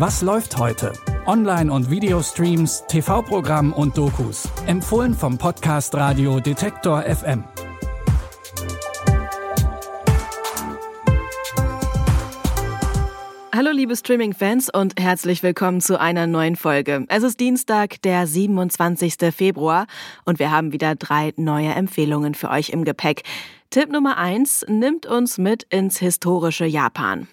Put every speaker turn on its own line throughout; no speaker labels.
Was läuft heute? Online- und Videostreams, TV-Programm und Dokus. Empfohlen vom Podcast Radio Detektor FM.
Hallo liebe Streaming-Fans und herzlich willkommen zu einer neuen Folge. Es ist Dienstag, der 27. Februar und wir haben wieder drei neue Empfehlungen für euch im Gepäck. Tipp Nummer eins nimmt uns mit ins historische Japan.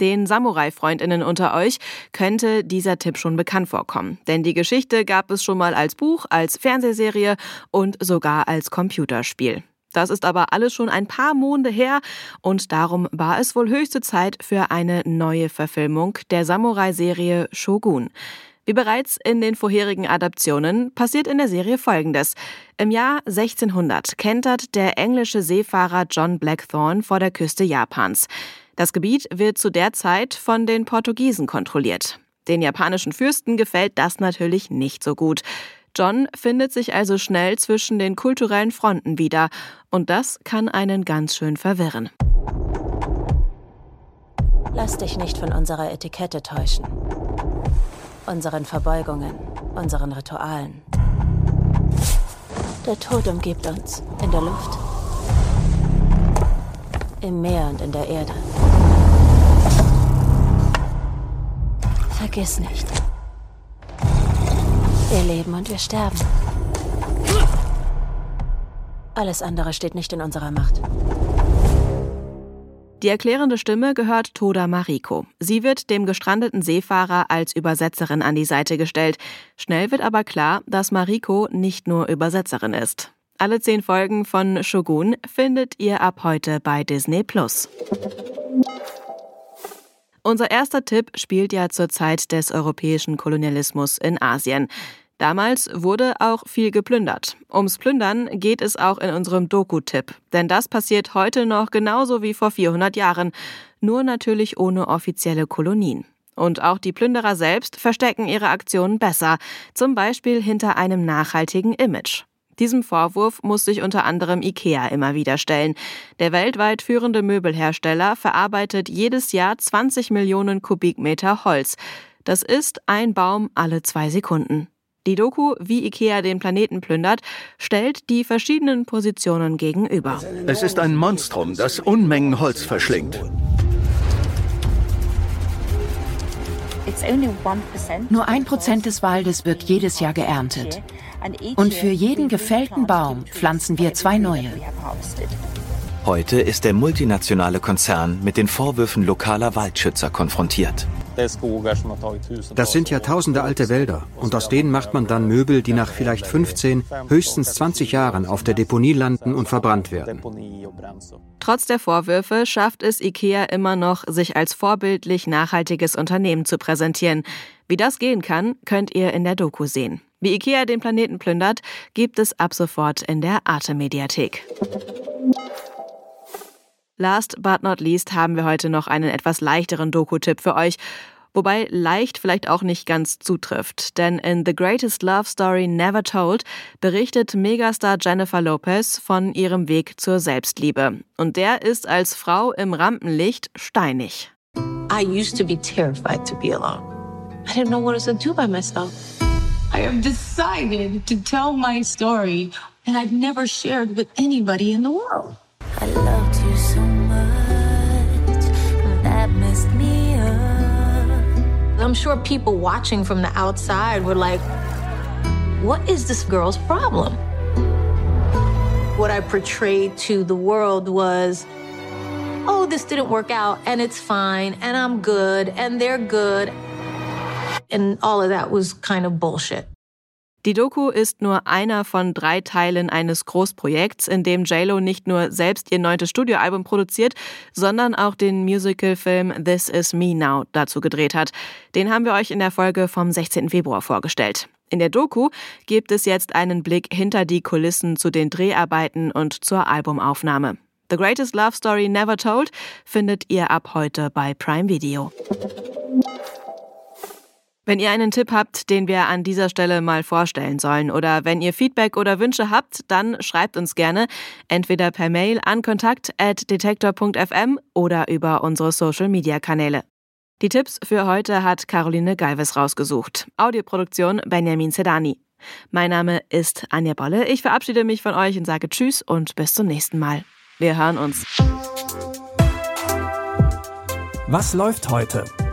Den Samurai-Freundinnen unter euch könnte dieser Tipp schon bekannt vorkommen, denn die Geschichte gab es schon mal als Buch, als Fernsehserie und sogar als Computerspiel. Das ist aber alles schon ein paar Monde her und darum war es wohl höchste Zeit für eine neue Verfilmung der Samurai-Serie Shogun. Wie bereits in den vorherigen Adaptionen passiert in der Serie Folgendes. Im Jahr 1600 kentert der englische Seefahrer John Blackthorne vor der Küste Japans. Das Gebiet wird zu der Zeit von den Portugiesen kontrolliert. Den japanischen Fürsten gefällt das natürlich nicht so gut. John findet sich also schnell zwischen den kulturellen Fronten wieder und das kann einen ganz schön verwirren.
Lass dich nicht von unserer Etikette täuschen. Unseren Verbeugungen, unseren Ritualen. Der Tod umgibt uns in der Luft, im Meer und in der Erde. Vergiss nicht. Wir leben und wir sterben. Alles andere steht nicht in unserer Macht.
Die erklärende Stimme gehört Toda Mariko. Sie wird dem gestrandeten Seefahrer als Übersetzerin an die Seite gestellt. Schnell wird aber klar, dass Mariko nicht nur Übersetzerin ist. Alle zehn Folgen von Shogun findet ihr ab heute bei Disney Plus. Unser erster Tipp spielt ja zur Zeit des europäischen Kolonialismus in Asien. Damals wurde auch viel geplündert. Ums Plündern geht es auch in unserem Doku-Tipp. Denn das passiert heute noch genauso wie vor 400 Jahren. Nur natürlich ohne offizielle Kolonien. Und auch die Plünderer selbst verstecken ihre Aktionen besser. Zum Beispiel hinter einem nachhaltigen Image. Diesem Vorwurf muss sich unter anderem IKEA immer wieder stellen. Der weltweit führende Möbelhersteller verarbeitet jedes Jahr 20 Millionen Kubikmeter Holz. Das ist ein Baum alle zwei Sekunden. Die Doku, wie IKEA den Planeten plündert, stellt die verschiedenen Positionen gegenüber.
Es ist ein Monstrum, das Unmengen Holz verschlingt.
Nur ein Prozent des Waldes wird jedes Jahr geerntet. Und für jeden gefällten Baum pflanzen wir zwei neue.
Heute ist der multinationale Konzern mit den Vorwürfen lokaler Waldschützer konfrontiert.
Das sind ja tausende alte Wälder und aus denen macht man dann Möbel, die nach vielleicht 15, höchstens 20 Jahren auf der Deponie landen und verbrannt werden.
Trotz der Vorwürfe schafft es IKEA immer noch, sich als vorbildlich nachhaltiges Unternehmen zu präsentieren. Wie das gehen kann, könnt ihr in der Doku sehen. Wie IKEA den Planeten plündert, gibt es ab sofort in der Arte-Mediathek. Last but not least haben wir heute noch einen etwas leichteren Doku-Tipp für euch. Wobei leicht vielleicht auch nicht ganz zutrifft. Denn in The Greatest Love Story Never Told berichtet Megastar Jennifer Lopez von ihrem Weg zur Selbstliebe. Und der ist als Frau im Rampenlicht steinig.
I used to be terrified to be alone. I didn't know what I was to do by myself. I have decided to tell my story, and I've never shared with anybody in the world.
I loved
I'm sure people watching from the outside were like, what is this girl's problem? What I portrayed to the world was, oh, this didn't work out, and it's fine, and I'm good, and they're good. And all of that was kind of bullshit.
Die Doku ist nur einer von drei Teilen eines Großprojekts, in dem JLo nicht nur selbst ihr neuntes Studioalbum produziert, sondern auch den Musicalfilm This Is Me Now dazu gedreht hat. Den haben wir euch in der Folge vom 16. Februar vorgestellt. In der Doku gibt es jetzt einen Blick hinter die Kulissen zu den Dreharbeiten und zur Albumaufnahme. The Greatest Love Story Never Told findet ihr ab heute bei Prime Video. Wenn ihr einen Tipp habt, den wir an dieser Stelle mal vorstellen sollen oder wenn ihr Feedback oder Wünsche habt, dann schreibt uns gerne entweder per Mail an kontakt@detektor.fm oder über unsere Social Media Kanäle. Die Tipps für heute hat Caroline Galves rausgesucht. Audioproduktion Benjamin Sedani. Mein Name ist Anja Bolle. Ich verabschiede mich von euch und sage Tschüss und bis zum nächsten Mal. Wir hören uns.
Was läuft heute?